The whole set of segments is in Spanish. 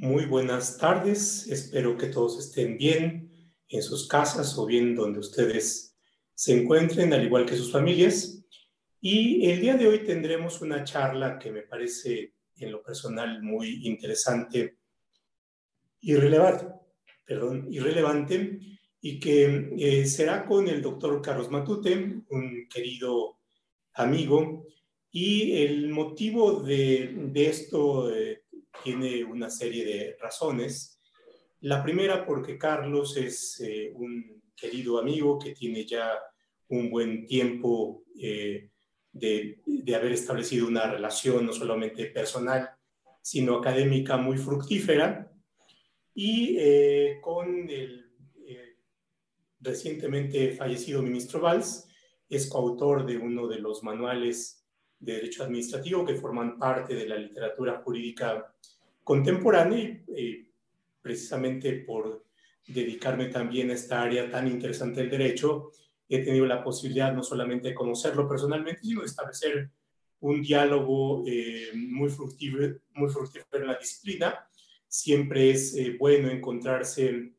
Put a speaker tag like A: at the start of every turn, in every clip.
A: Muy buenas tardes, espero que todos estén bien en sus casas o bien donde ustedes se encuentren, al igual que sus familias. Y el día de hoy tendremos una charla que me parece en lo personal muy interesante y relevante, perdón, irrelevante, y que eh, será con el doctor Carlos Matute, un querido amigo. Y el motivo de, de esto eh, tiene una serie de razones. La primera porque Carlos es eh, un querido amigo que tiene ya un buen tiempo eh, de, de, haber establecido una relación no solamente personal, sino académica muy fructífera. Y eh, con el recientemente fallecido ministro Valls, es coautor de uno de los manuales de derecho administrativo que forman parte de la literatura jurídica contemporánea y precisamente por dedicarme también a esta área tan interesante del derecho, he tenido la posibilidad no solamente de conocerlo personalmente, sino de establecer un diálogo eh, muy, fructífero, muy fructífero en la disciplina. Siempre es eh, bueno encontrarse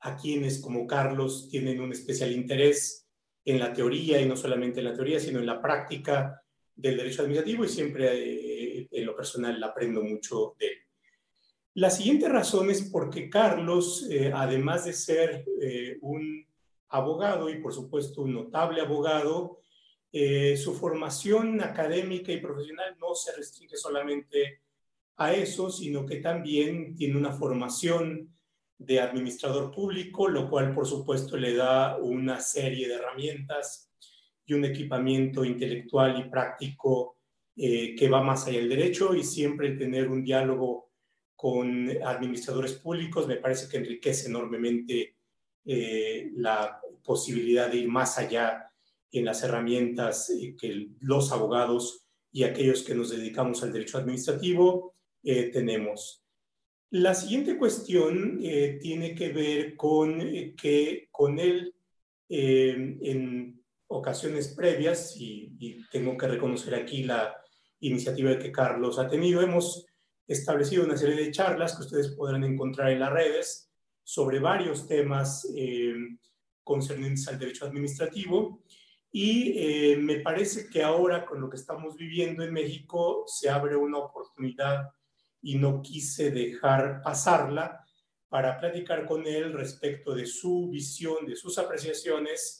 A: a quienes como Carlos tienen un especial interés en la teoría y no solamente en la teoría, sino en la práctica del derecho administrativo y siempre eh, en lo personal aprendo mucho de él. La siguiente razón es porque Carlos, eh, además de ser eh, un abogado y por supuesto un notable abogado, su formación académica y profesional no se restringe solamente a eso, sino que también tiene una formación de administrador público, lo cual por supuesto le da una serie de herramientas y un equipamiento intelectual y práctico eh, que va más allá del derecho y siempre tener un diálogo con administradores públicos me parece que enriquece enormemente eh, la posibilidad de ir más allá en las herramientas eh, que los abogados y aquellos que nos dedicamos al derecho administrativo tenemos. La siguiente cuestión tiene que ver con que con él en ocasiones previas, y, tengo que reconocer aquí la iniciativa que Carlos ha tenido, hemos establecido una serie de charlas que ustedes podrán encontrar en las redes sobre varios temas eh, concernientes al derecho administrativo. Y eh, me parece que ahora, con lo que estamos viviendo en México, se abre una oportunidad y no quise dejar pasarla para platicar con él respecto de su visión, de sus apreciaciones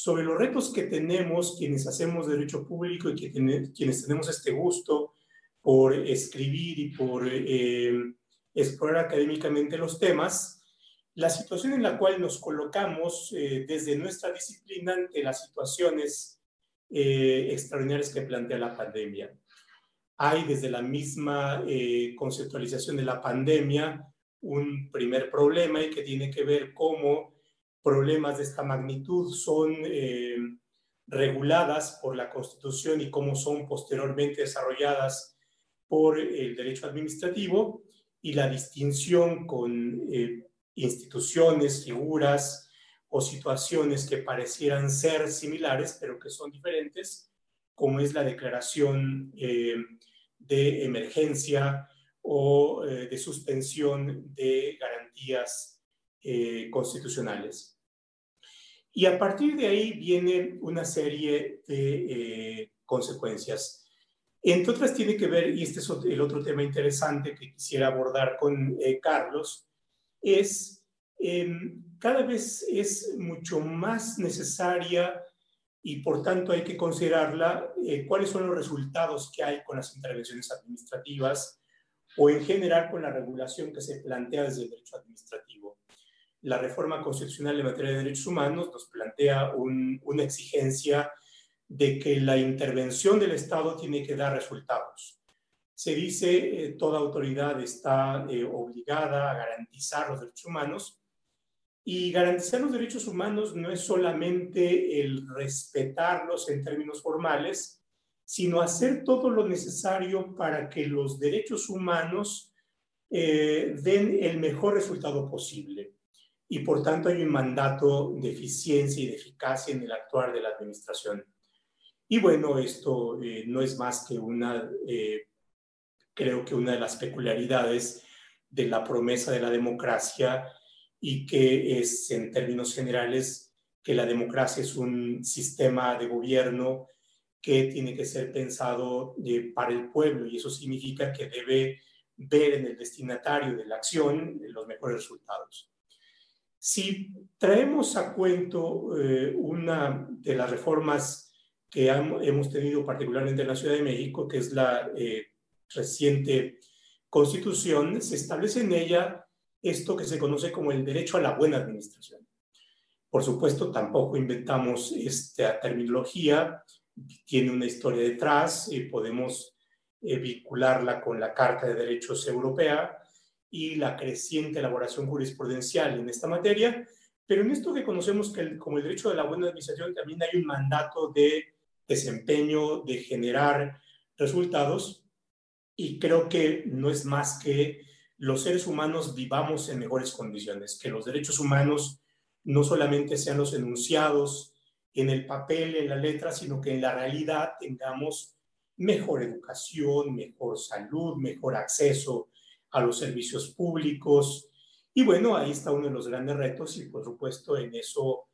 A: sobre los retos que tenemos quienes hacemos derecho público y quienes tenemos este gusto por escribir y por eh, explorar académicamente los temas, la situación en la cual nos colocamos eh, desde nuestra disciplina ante las situaciones eh, extraordinarias que plantea la pandemia. Hay desde la misma conceptualización de la pandemia un primer problema y que tiene que ver cómo problemas de esta magnitud son eh, reguladas por la Constitución y cómo son posteriormente desarrolladas por el derecho administrativo y la distinción con eh, instituciones, figuras o situaciones que parecieran ser similares pero que son diferentes, como es la declaración eh, de emergencia o de suspensión de garantías constitucionales. Y a partir de ahí viene una serie de eh, consecuencias. Entre otras tiene que ver, y este es el otro tema interesante que quisiera abordar con eh, Carlos, es em, cada vez es mucho más necesaria y por tanto hay que considerarla eh, cuáles son los resultados que hay con las intervenciones administrativas o en general con la regulación que se plantea desde el derecho administrativo la reforma constitucional en materia de derechos humanos nos plantea una exigencia de que la intervención del Estado tiene que dar resultados. Se dice eh, toda autoridad está eh, obligada a garantizar los derechos humanos y garantizar los derechos humanos no es solamente el respetarlos en términos formales, sino hacer todo lo necesario para que los derechos humanos eh, den el mejor resultado posible y por tanto hay un mandato de eficiencia y de eficacia en el actuar de la administración. Y bueno, esto eh, no es más que una, eh, creo que una de las peculiaridades de la promesa de la democracia y que es, en términos generales, que la democracia es un sistema de gobierno que tiene que ser pensado eh, para el pueblo y eso significa que debe ver en el destinatario de la acción los mejores resultados. Si traemos a cuento eh, una de las reformas que hemos tenido particularmente en la Ciudad de México, que es la eh, reciente constitución, se establece en ella esto que se conoce como el derecho a la buena administración. Por supuesto, tampoco inventamos esta terminología, tiene una historia detrás y podemos eh, vincularla con la Carta de Derechos Europea y la creciente elaboración jurisprudencial en esta materia, pero en esto que conocemos que como el derecho a la buena administración también hay un mandato de desempeño, de generar resultados, y creo que no es más que los seres humanos vivamos en mejores condiciones, que los derechos humanos no solamente sean los enunciados en el papel, en la letra, sino que en la realidad tengamos mejor educación, mejor salud, mejor acceso a los servicios públicos. Y bueno, ahí está uno de los grandes retos y por supuesto en eso,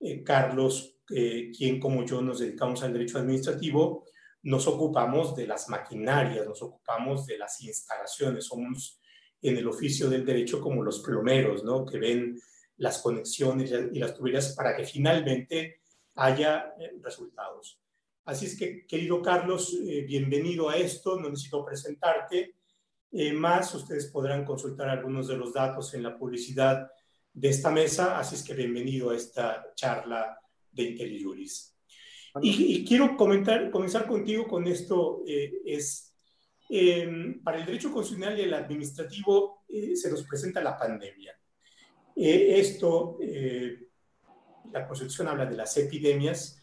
A: eh, Carlos, quien como yo nos dedicamos al derecho administrativo, nos ocupamos de las maquinarias, nos ocupamos de las instalaciones, somos en el oficio del derecho como los plomeros, ¿no? Que ven las conexiones y las tuberías para que finalmente haya eh, resultados. Así es que, querido Carlos, eh, bienvenido a esto, no necesito presentarte. Eh, más, ustedes podrán consultar algunos de los datos en la publicidad de esta mesa, así es que bienvenido a esta charla de IntelliJuris. Y, y, quiero comentar, comenzar contigo con esto, es, em, para el derecho constitucional y el administrativo se nos presenta la pandemia. esto la Constitución habla de las epidemias,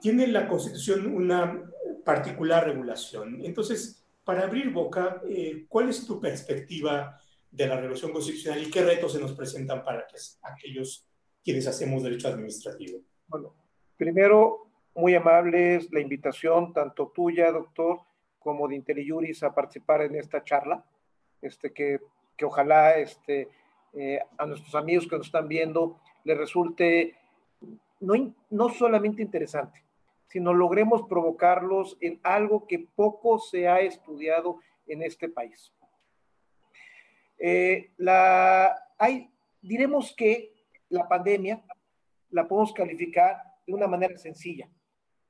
A: tiene la Constitución una particular regulación. Entonces, para abrir boca, eh, ¿cuál es tu perspectiva de la regulación constitucional y qué retos se nos presentan para que aquellos quienes hacemos derecho administrativo?
B: Bueno, primero, muy amables la invitación, tanto tuya, doctor, como de IntelliJuris a participar en esta charla, este, que, que ojalá este, eh, a nuestros amigos que nos están viendo les resulte no, no solamente interesante, sino logremos provocarlos en algo que poco se ha estudiado en este país. Eh, la, hay, diremos que la pandemia la podemos calificar de una manera sencilla.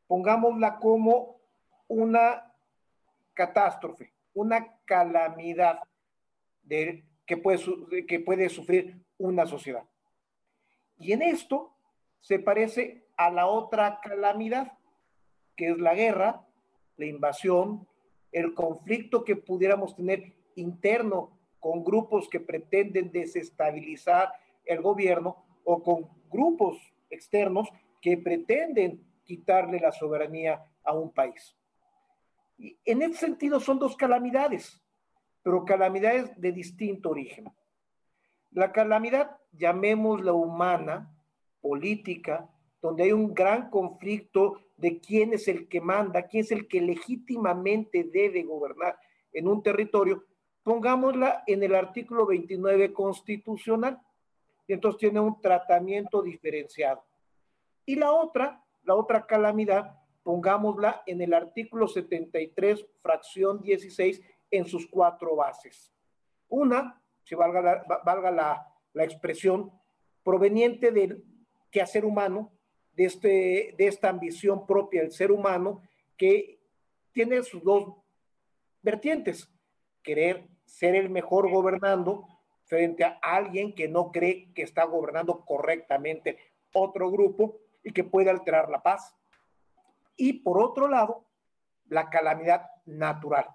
B: Pongámosla como una catástrofe, una calamidad de, que, puede, que puede sufrir una sociedad. Y en esto se parece a la otra calamidad, que es la guerra, la invasión, el conflicto que pudiéramos tener interno con grupos que pretenden desestabilizar el gobierno o con grupos externos que pretenden quitarle la soberanía a un país. En ese sentido son dos calamidades, pero calamidades de distinto origen. La calamidad, llamémosla humana, política, donde hay un gran conflicto de quién es el que manda, quién es el que legítimamente debe gobernar en un territorio, pongámosla en el artículo 29 constitucional. Y entonces tiene un tratamiento diferenciado. Y la otra, la otra calamidad, pongámosla en el artículo 73, fracción 16, en sus cuatro bases. Una, si valga la, valga la, la expresión, proveniente del que ser humano, de, este, de esta ambición propia del ser humano que tiene sus dos vertientes, querer ser el mejor gobernando frente a alguien que no cree que está gobernando correctamente otro grupo y que puede alterar la paz. Y por otro lado, la calamidad natural,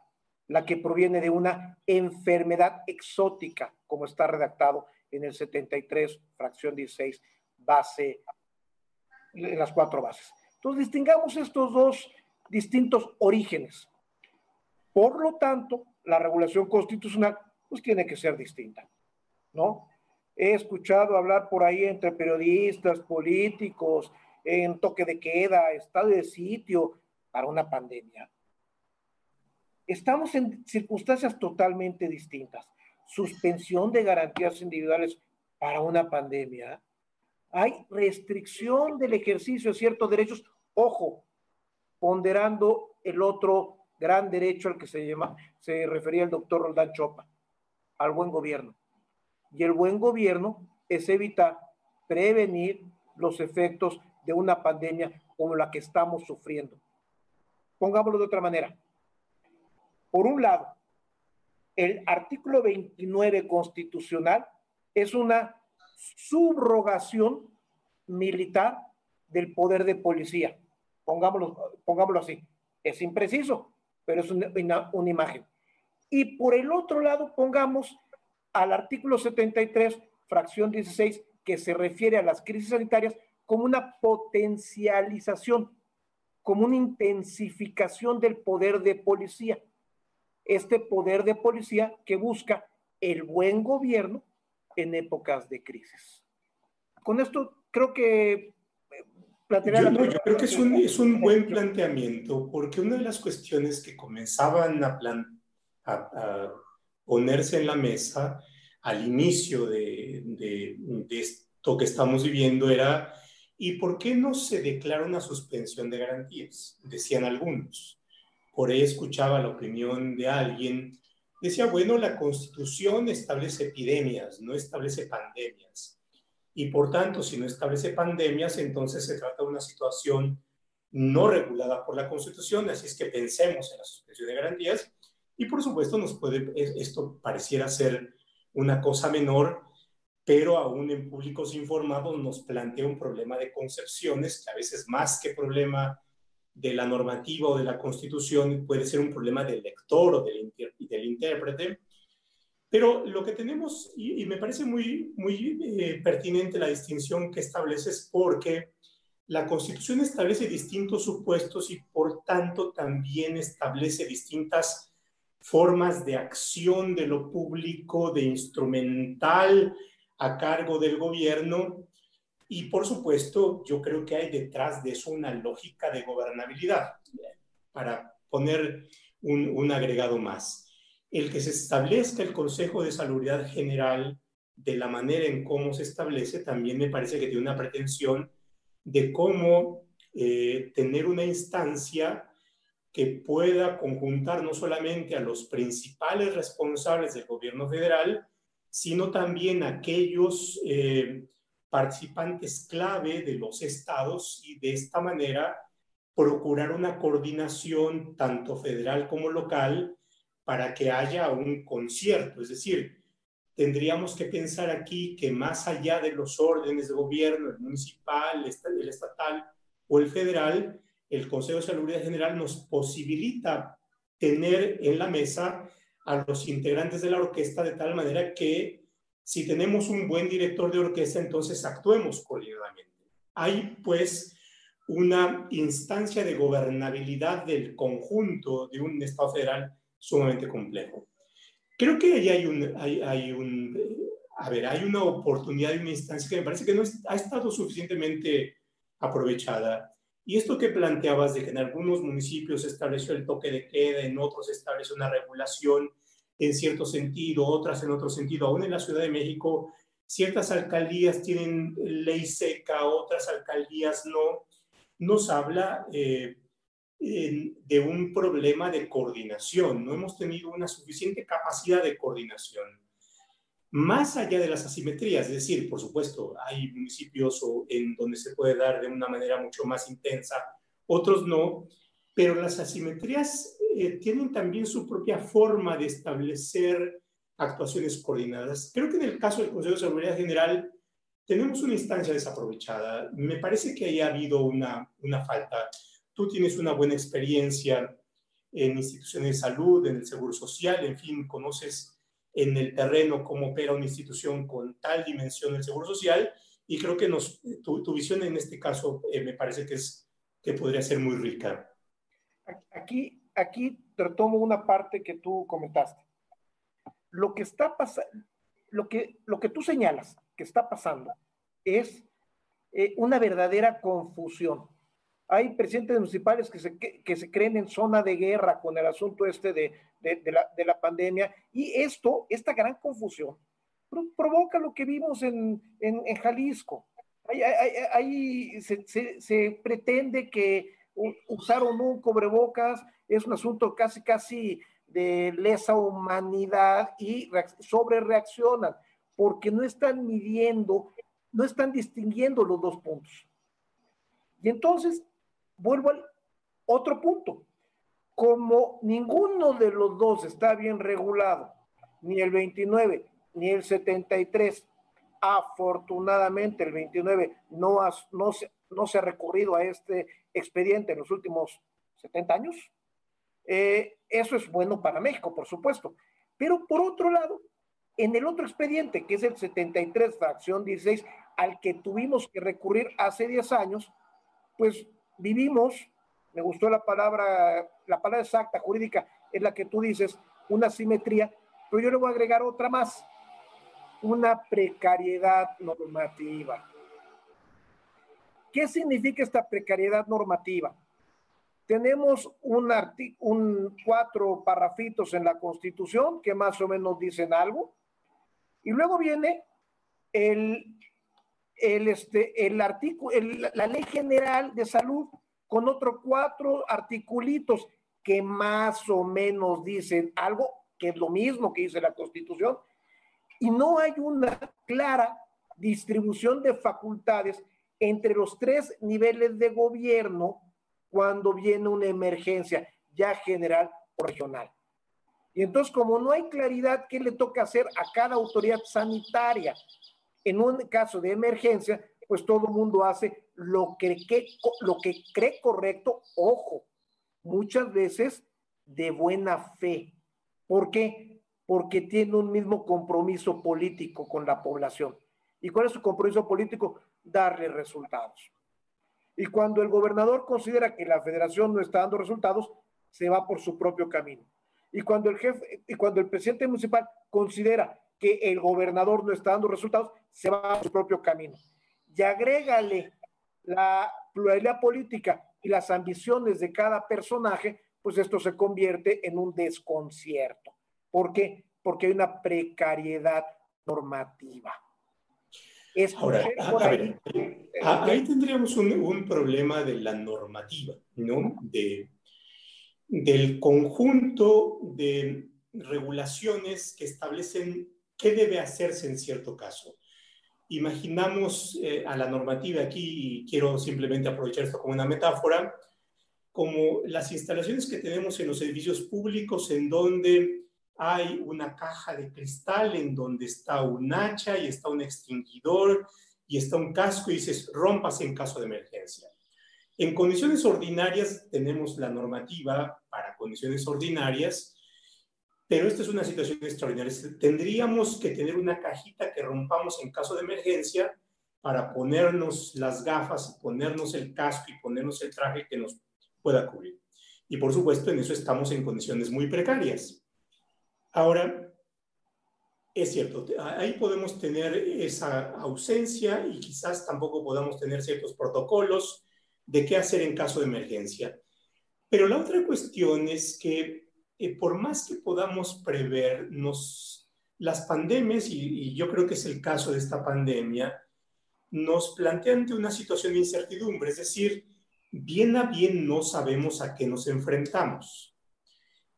B: la que proviene de una enfermedad exótica, como está redactado en el 73, fracción 16 base, en las cuatro bases. Entonces, distingamos estos dos distintos orígenes. Por lo tanto, la regulación constitucional pues tiene que ser distinta, ¿no? He escuchado hablar por ahí entre periodistas, políticos, en toque de queda, estado de sitio para una pandemia. Estamos en circunstancias totalmente distintas. suspensión de garantías individuales para una pandemia. Hay restricción del ejercicio de ciertos derechos, ojo, ponderando el otro gran derecho al que se, llama, se refería el doctor Roldán Chopa, al buen gobierno. Y el buen gobierno es evitar, prevenir los efectos de una pandemia como la que estamos sufriendo. Pongámoslo de otra manera. Por un lado, el artículo 29 constitucional es una subrogación militar del poder de policía. Pongámoslo, pongámoslo así. Es impreciso, pero es una, una imagen. Y por el otro lado, pongamos al artículo 73, fracción 16, que se refiere a las crisis sanitarias como una potencialización, como una intensificación del poder de policía. Este poder de policía que busca el buen gobierno en épocas de crisis. Con esto creo que eh,
A: yo, no, yo creo que es un, es un, buen planteamiento, porque una de las cuestiones que comenzaban a, plan, a, ponerse en la mesa al inicio de, de, de, esto que estamos viviendo era ¿Y por qué no se declara una suspensión de garantías? Decían algunos. Por ahí escuchaba la opinión de alguien. Decía, bueno, la constitución establece epidemias, no establece pandemias. Y por tanto, si no establece pandemias, entonces se trata de una situación no regulada por la constitución, así es que pensemos en la suspensión de garantías. Y por supuesto, nos puede, esto pareciera ser una cosa menor, pero aún en públicos informados nos plantea un problema de concepciones que a veces más que problema de la normativa o de la constitución puede ser un problema del lector o del, del intérprete. Pero lo que tenemos, y, me parece muy, muy eh, pertinente la distinción que estableces, porque la Constitución establece distintos supuestos y por tanto también establece distintas formas de acción de lo público, de instrumental, a cargo del gobierno y por supuesto yo creo que hay detrás de eso una lógica de gobernabilidad. Para poner un, agregado más, el que se establezca el Consejo de Salud General de la manera en cómo se establece también me parece que tiene una pretensión de cómo eh, tener una instancia que pueda conjuntar no solamente a los principales responsables del gobierno federal, sino también aquellos eh, participantes clave de los estados y de esta manera procurar una coordinación tanto federal como local para que haya un concierto. Es decir, tendríamos que pensar aquí que más allá de los órdenes de gobierno, el municipal, el estatal o el federal, el Consejo de Salud General nos posibilita tener en la mesa a los integrantes de la orquesta de tal manera que si tenemos un buen director de orquesta, entonces actuemos coordinadamente. Hay pues una instancia de gobernabilidad del conjunto de un Estado federal sumamente complejo. Creo que ahí hay un, hay, un a ver, hay una oportunidad y una instancia que me parece que no ha estado suficientemente aprovechada. Y esto que planteabas de que en algunos municipios se estableció el toque de queda, en otros se estableció una regulación en cierto sentido, otras en otro sentido. Aún en la Ciudad de México, ciertas alcaldías tienen ley seca, otras alcaldías no. Nos habla eh, de un problema de coordinación. No hemos tenido una suficiente capacidad de coordinación. Más allá de las asimetrías, es decir, por supuesto, hay municipios en donde se puede dar de una manera mucho más intensa, otros no, pero las asimetrías eh, tienen también su propia forma de establecer actuaciones coordinadas. Creo que en el caso del Consejo de Seguridad General tenemos una instancia desaprovechada. Me parece que ahí ha habido una, una falta. Tú tienes una buena experiencia en instituciones de salud, en el Seguro Social, en fin, conoces en el terreno cómo opera una institución con tal dimensión del Seguro Social y creo que nos, tu, tu visión en este caso eh, me parece que, es, que podría ser muy rica.
B: Aquí, aquí retomo una parte que tú comentaste. Lo que está pasando, lo que, lo que tú señalas que está pasando es eh, una verdadera confusión Hay presidentes municipales que se, que, se creen en zona de guerra con el asunto este de, de, la, de la, pandemia. Y esto, esta gran confusión, provoca lo que vimos en, en, en Jalisco. Ahí, se, se, se, pretende que usaron un cubrebocas es un asunto casi, casi de lesa humanidad y sobre reaccionan porque no están midiendo, no están distinguiendo los dos puntos. Y entonces, vuelvo al otro punto. Como ninguno de los dos está bien regulado, ni el 29 ni el 73, afortunadamente el 29 no, no, se, no se ha recurrido a este expediente en los últimos 70 años, eh, eso es bueno para México, por supuesto. Pero por otro lado, en el otro expediente, que es el 73, fracción 16, al que tuvimos que recurrir hace 10 años, pues vivimos, me gustó la palabra, la palabra exacta, jurídica, es la que tú dices, una simetría, pero yo le voy a agregar otra más, una precariedad normativa. ¿Qué significa esta precariedad normativa? Tenemos un, un cuatro parrafitos en la Constitución que más o menos dicen algo. Y luego viene el, el, este, el artículo, la Ley General de Salud con otros cuatro articulitos que más o menos dicen algo que es lo mismo que dice la Constitución. Y no hay una clara distribución de facultades entre los tres niveles de gobierno cuando viene una emergencia, ya general o regional. Y entonces, como no hay claridad qué le toca hacer a cada autoridad sanitaria en un caso de emergencia, pues todo el mundo hace lo que, lo que cree correcto, ojo, muchas veces de buena fe. ¿Por qué? Porque tiene un mismo compromiso político con la población. ¿Y cuál es su compromiso político? Darle resultados. Y cuando el gobernador considera que la federación no está dando resultados, se va por su propio camino. Y cuando el jefe y cuando el presidente municipal considera que el gobernador no está dando resultados, se va por su propio camino. Y agrégale la pluralidad política y las ambiciones de cada personaje, pues esto se convierte en un desconcierto. ¿Por qué? Porque hay una precariedad normativa.
A: Ahora, ahí, ahí, tendríamos un, un, problema de la normativa, ¿no? De, del conjunto de regulaciones que establecen qué debe hacerse en cierto caso. Imaginamos eh, a la normativa aquí, y quiero simplemente aprovechar esto como una metáfora, como las instalaciones que tenemos en los edificios públicos en donde hay una caja de cristal en donde está un hacha y está un extinguidor y está un casco y dices, rompas en caso de emergencia. En condiciones ordinarias tenemos la normativa para condiciones ordinarias, pero esta es una situación extraordinaria. Tendríamos que tener una cajita que rompamos en caso de emergencia para ponernos las gafas, ponernos el casco y ponernos el traje que nos pueda cubrir. Y por supuesto, en eso estamos en condiciones muy precarias. Ahora, es cierto, ahí podemos tener esa ausencia y quizás tampoco podamos tener ciertos protocolos de qué hacer en caso de emergencia. Pero la otra cuestión es que eh, por más que podamos prever las pandemias, y, yo creo que es el caso de esta pandemia, nos plantean una situación de incertidumbre, es decir, bien a bien no sabemos a qué nos enfrentamos.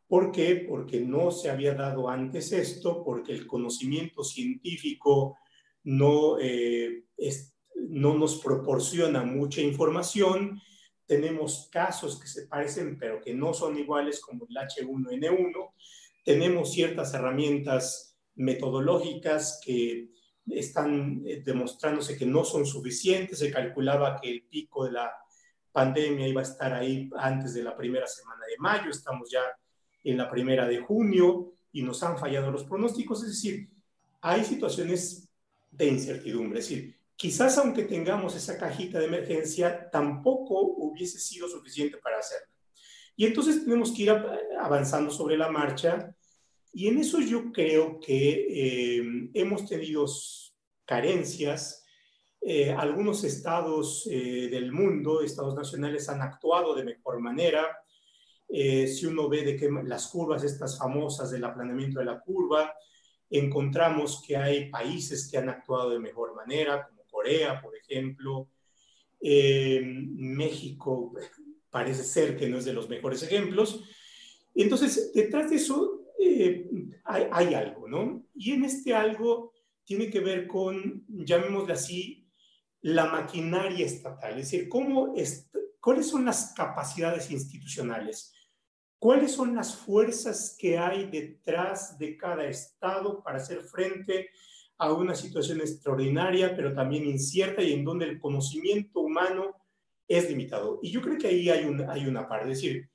A: ¿Por qué? Porque no se había dado antes esto, porque el conocimiento científico no, eh, no nos proporciona mucha información. Tenemos casos que se parecen, pero que no son iguales, como el H1N1. Tenemos ciertas herramientas metodológicas que están eh, demostrándose que no son suficientes. Se calculaba que el pico de la pandemia iba a estar ahí antes de la primera semana de mayo. Estamos ya en la primera de junio y nos han fallado los pronósticos. Es decir, hay situaciones de incertidumbre. Es decir, quizás aunque tengamos esa cajita de emergencia, tampoco hubiese sido suficiente para hacerla. Y entonces tenemos que ir avanzando sobre la marcha. Y en eso yo creo que eh, hemos tenido carencias eh, algunos estados eh, del mundo, estados nacionales, han actuado de mejor manera. Eh, si uno ve de que las curvas, estas famosas del aplanamiento de la curva, encontramos que hay países que han actuado de mejor manera, como Corea, por ejemplo. México parece ser que no es de los mejores ejemplos. Entonces, detrás de eso hay, hay algo, ¿no? Y en este algo tiene que ver con, llamémosle así, la maquinaria estatal, es decir, cómo cuáles son las capacidades institucionales, cuáles son las fuerzas que hay detrás de cada Estado para hacer frente a una situación extraordinaria, pero también incierta y en donde el conocimiento humano es limitado. Y yo creo que ahí hay, un, hay una parte, es decir,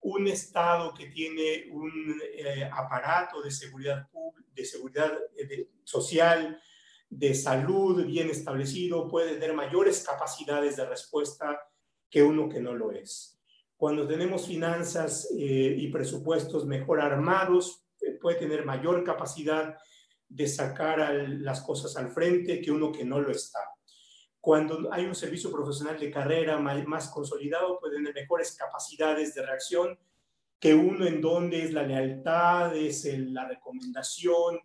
A: un Estado que tiene un eh, aparato de seguridad, de seguridad eh, social, de salud bien establecido puede tener mayores capacidades de respuesta que uno que no lo es. Cuando tenemos finanzas eh, y presupuestos mejor armados, eh, puede tener mayor capacidad de sacar las cosas al frente que uno que no lo está. Cuando hay un servicio profesional de carrera más, más consolidado, puede tener mejores capacidades de reacción que uno en donde es la lealtad, es la recomendación,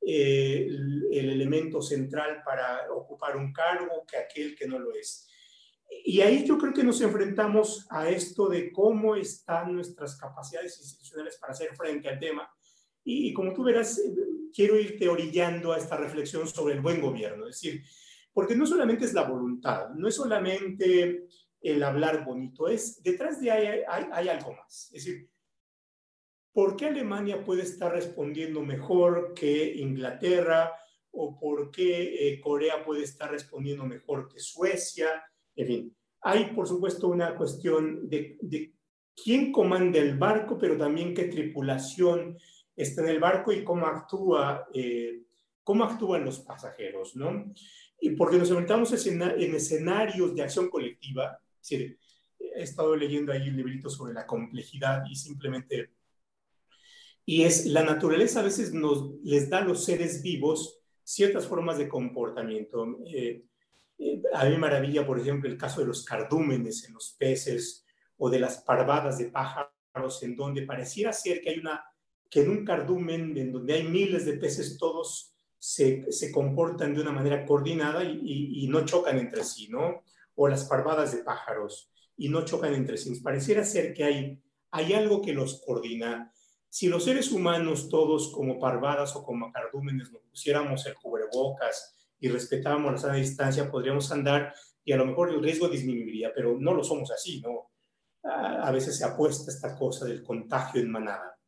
A: eh, el, elemento central para ocupar un cargo que aquel que no lo es. Y ahí yo creo que nos enfrentamos a esto de cómo están nuestras capacidades institucionales para hacer frente al tema. Y, como tú verás, eh, quiero irte orillando a esta reflexión sobre el buen gobierno. Es decir, porque no solamente es la voluntad, no es solamente el hablar bonito, es detrás de ahí hay, algo más. Es decir, ¿Por qué Alemania puede estar respondiendo mejor que Inglaterra? ¿O por qué eh, Corea puede estar respondiendo mejor que Suecia? En fin, hay por supuesto una cuestión de, quién comanda el barco, pero también qué tripulación está en el barco y cómo actúa, eh, cómo actúan los pasajeros, ¿no? Y porque nos enfrentamos en escenarios de acción colectiva, he estado leyendo ahí un librito sobre la complejidad y simplemente y es la naturaleza a veces nos les da a los seres vivos ciertas formas de comportamiento. Eh, eh, a mí maravilla, por ejemplo, el caso de los cardúmenes en los peces o de las parvadas de pájaros, en donde pareciera ser que hay una, que en un cardumen, en donde hay miles de peces, todos se, se comportan de una manera coordinada y, y, no chocan entre sí, ¿no? O las parvadas de pájaros y no chocan entre sí. Pareciera ser que hay, hay algo que los coordina si los seres humanos todos como parvadas o como cardúmenes nos pusiéramos el cubrebocas y respetáramos la sana distancia, podríamos andar y a lo mejor el riesgo disminuiría, pero no lo somos así, ¿no? A veces se apuesta esta cosa del contagio en manada.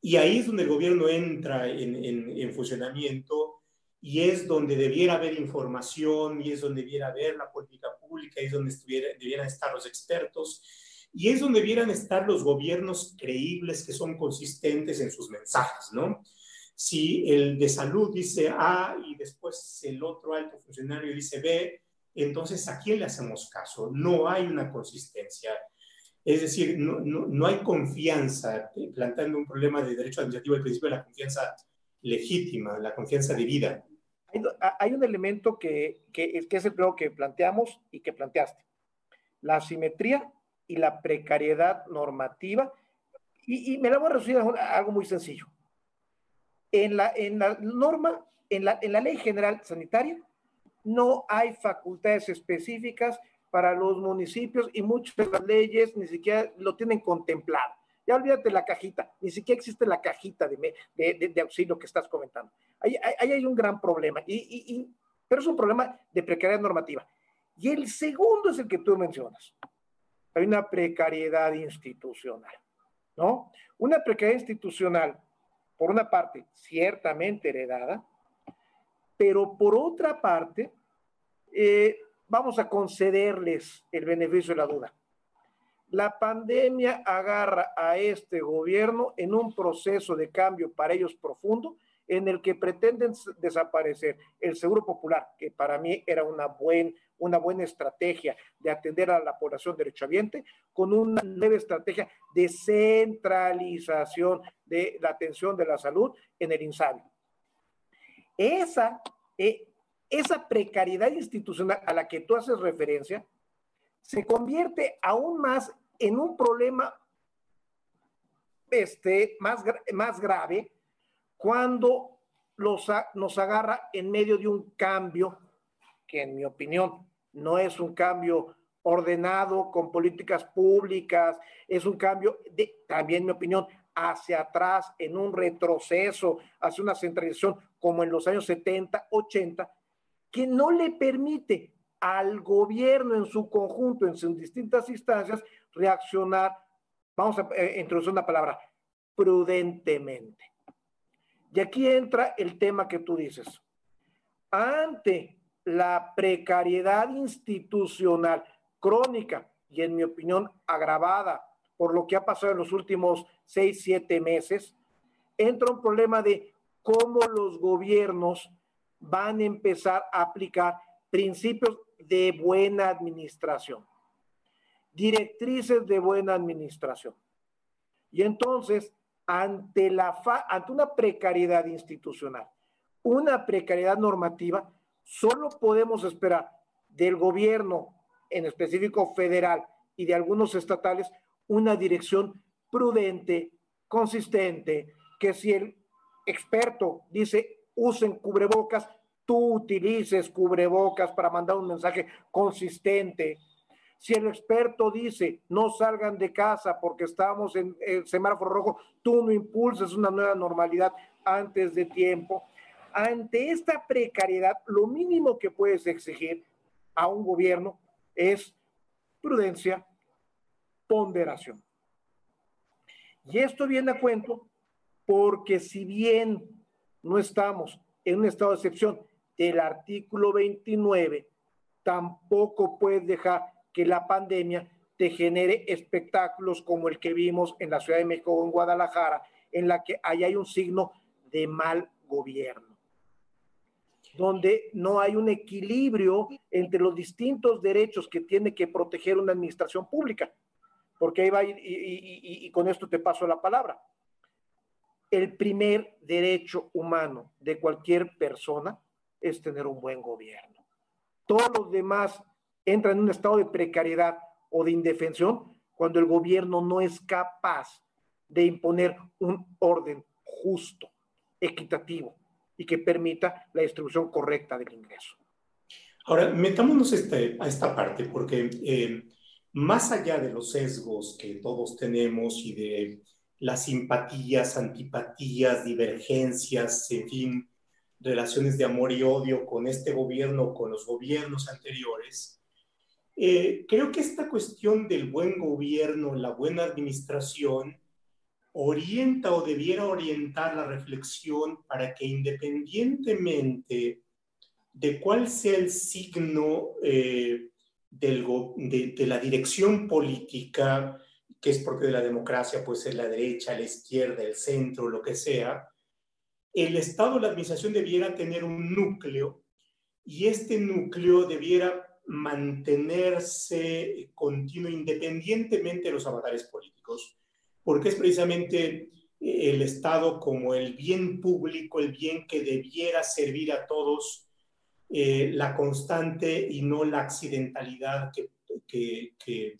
A: Y ahí es donde el gobierno entra en, en, funcionamiento y es donde debiera haber información y es donde debiera haber la política pública, y es donde estuviera, debieran estar los expertos y es donde debieran estar los gobiernos creíbles que son consistentes en sus mensajes, ¿no? Si el de salud dice A y después el otro alto funcionario dice B, entonces ¿a quién le hacemos caso? No hay una consistencia. Es decir, no, no, hay confianza, planteando un problema de derecho administrativo, el principio de la confianza legítima, la confianza debida.
B: Hay, hay un elemento que, que, que es el primero que planteamos y que planteaste. La asimetría y la precariedad normativa. Y, me la voy a resumir a algo muy sencillo. En la, en la norma, en la, en la ley general sanitaria, no hay facultades específicas para los municipios y muchas de las leyes ni siquiera lo tienen contemplado. Ya olvídate la cajita, ni siquiera existe la cajita de, de, de, auxilio que estás comentando. Ahí, ahí, hay un gran problema, y, y, pero es un problema de precariedad normativa. Y el segundo es el que tú mencionas hay una precariedad institucional, ¿no? Una precariedad institucional, por una parte, ciertamente heredada, pero por otra parte, eh, vamos a concederles el beneficio de la duda. La pandemia agarra a este gobierno en un proceso de cambio para ellos profundo, en el que pretenden desaparecer el Seguro Popular, que para mí era una buen, una buena estrategia de atender a la población derechohabiente con una nueva estrategia de centralización de la atención de la salud en el INSABI. Esa, eh, esa precariedad institucional a la que tú haces referencia se convierte aún más en un problema este, más, más grave cuando los, nos agarra en medio de un cambio que en mi opinión no es un cambio ordenado con políticas públicas, es un cambio, de, también en mi opinión, hacia atrás, en un retroceso, hacia una centralización como en los años 70, 80, que no le permite al gobierno en su conjunto, en sus distintas instancias, reaccionar, vamos a eh, introducir una palabra, prudentemente. Y aquí entra el tema que tú dices. Ante la precariedad institucional crónica y en mi opinión agravada por lo que ha pasado en los últimos seis, siete meses, entra un problema de cómo los gobiernos van a empezar a aplicar principios de buena administración, directrices de buena administración. Y entonces, ante, una precariedad institucional, una precariedad normativa, solo podemos esperar del gobierno, en específico federal, y de algunos estatales, una dirección prudente, consistente, que si el experto dice usen cubrebocas, tú utilices cubrebocas para mandar un mensaje consistente. Si el experto dice no salgan de casa porque estamos en el semáforo rojo, tú no impulses una nueva normalidad antes de tiempo. Ante esta precariedad, lo mínimo que puedes exigir a un gobierno es prudencia, ponderación. Y esto viene a cuento porque si bien no estamos en un estado de excepción del artículo 29, tampoco puedes dejar que la pandemia te genere espectáculos como el que vimos en la Ciudad de México o en Guadalajara, en la que ahí hay un signo de mal gobierno, donde no hay un equilibrio entre los distintos derechos que tiene que proteger una administración pública porque ahí va y, y, con esto te paso la palabra. El primer derecho humano de cualquier persona es tener un buen gobierno. Todos los demás entran en un estado de precariedad o de indefensión cuando el gobierno no es capaz de imponer un orden justo, equitativo y que permita la distribución correcta del ingreso.
A: Ahora, metámonos este, a esta parte, porque eh, más allá de los sesgos que todos tenemos y de las simpatías, antipatías, divergencias, en fin, relaciones de amor y odio con este gobierno, con los gobiernos anteriores, eh, creo que esta cuestión del buen gobierno, la buena administración, orienta o debiera orientar la reflexión para que independientemente de cuál sea el signo eh, de, la dirección política, que es porque de la democracia puede ser la derecha, la izquierda, el centro, lo que sea, el Estado, la administración debiera tener un núcleo y este núcleo debiera mantenerse continuo independientemente de los avatares políticos, porque es precisamente el Estado como el bien público, el bien que debiera servir a todos eh, la constante y no la accidentalidad que, que,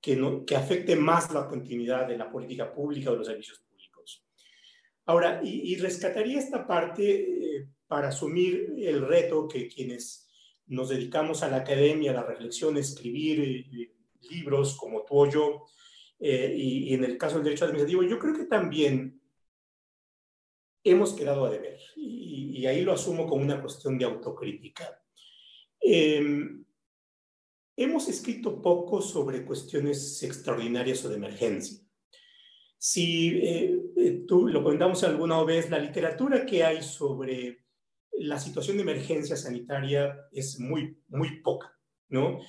A: que, no, que, afecte más la continuidad de la política pública o los servicios públicos. Ahora, y, rescataría esta parte eh, para asumir el reto que quienes nos dedicamos a la academia, a la reflexión, escribir eh, libros como tú o yo, y, y en el caso del derecho administrativo, yo creo que también hemos quedado a deber. Y, ahí lo asumo como una cuestión de autocrítica. Em, hemos escrito poco sobre cuestiones extraordinarias o de emergencia. Si eh, eh, tú lo comentamos alguna vez, la literatura que hay sobre la situación de emergencia sanitaria es muy, muy poca, ¿no?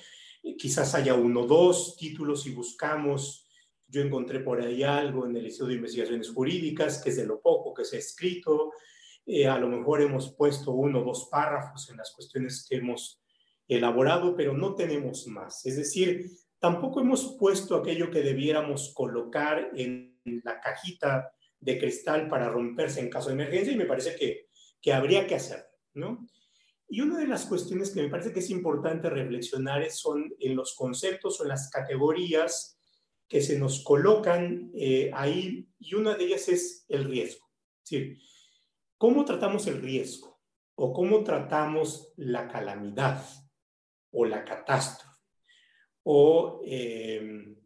A: Quizás haya uno o dos títulos si buscamos yo encontré por ahí algo en el Instituto de Investigaciones Jurídicas, que es de lo poco que se ha escrito. Eh, a lo mejor hemos puesto uno o dos párrafos en las cuestiones que hemos elaborado, pero no tenemos más. Es decir, tampoco hemos puesto aquello que debiéramos colocar en la cajita de cristal para romperse en caso de emergencia y me parece que, que habría que hacerlo, ¿no? Y una de las cuestiones que me parece que es importante reflexionar son en los conceptos o en las categorías que se nos colocan eh, ahí, y una de ellas es el riesgo. Es decir, ¿cómo tratamos el riesgo? ¿O cómo tratamos la calamidad? ¿O la catástrofe? ¿O eh,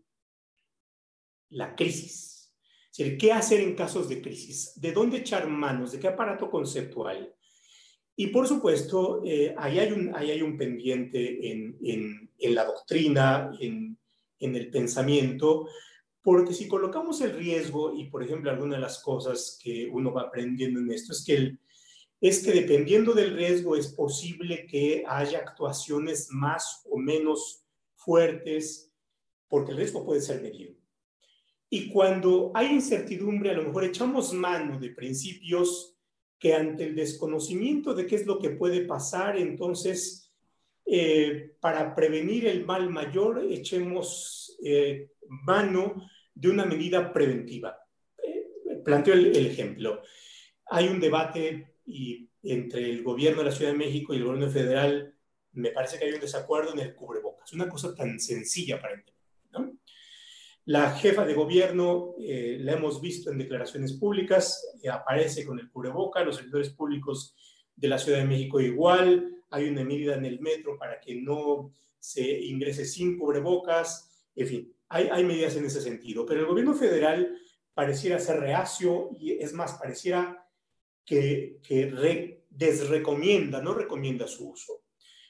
A: la crisis? Es decir, ¿qué hacer en casos de crisis? ¿De dónde echar manos? ¿De qué aparato conceptual? Y por supuesto, eh, ahí, hay un, ahí hay un pendiente en, en, en la doctrina, en, en, el pensamiento, porque si colocamos el riesgo, y por ejemplo, alguna de las cosas que uno va aprendiendo en esto es que, el, es que dependiendo del riesgo es posible que haya actuaciones más o menos fuertes, porque el riesgo puede ser medido. Y cuando hay incertidumbre, a lo mejor echamos mano de principios que ante el desconocimiento de qué es lo que puede pasar, entonces, eh, para prevenir el mal mayor, echemos eh, mano de una medida preventiva. Eh, planteo el, ejemplo. Hay un debate y, entre el gobierno de la Ciudad de México y el gobierno federal. Me parece que hay un desacuerdo en el cubrebocas. Una cosa tan sencilla para. La jefa de gobierno, eh, la hemos visto en declaraciones públicas, eh, aparece con el cubreboca, los servidores públicos de la Ciudad de México igual, hay una medida en el metro para que no se ingrese sin cubrebocas, en fin, hay, medidas en ese sentido, pero el gobierno federal pareciera ser reacio y es más, pareciera que, desrecomienda, no recomienda su uso.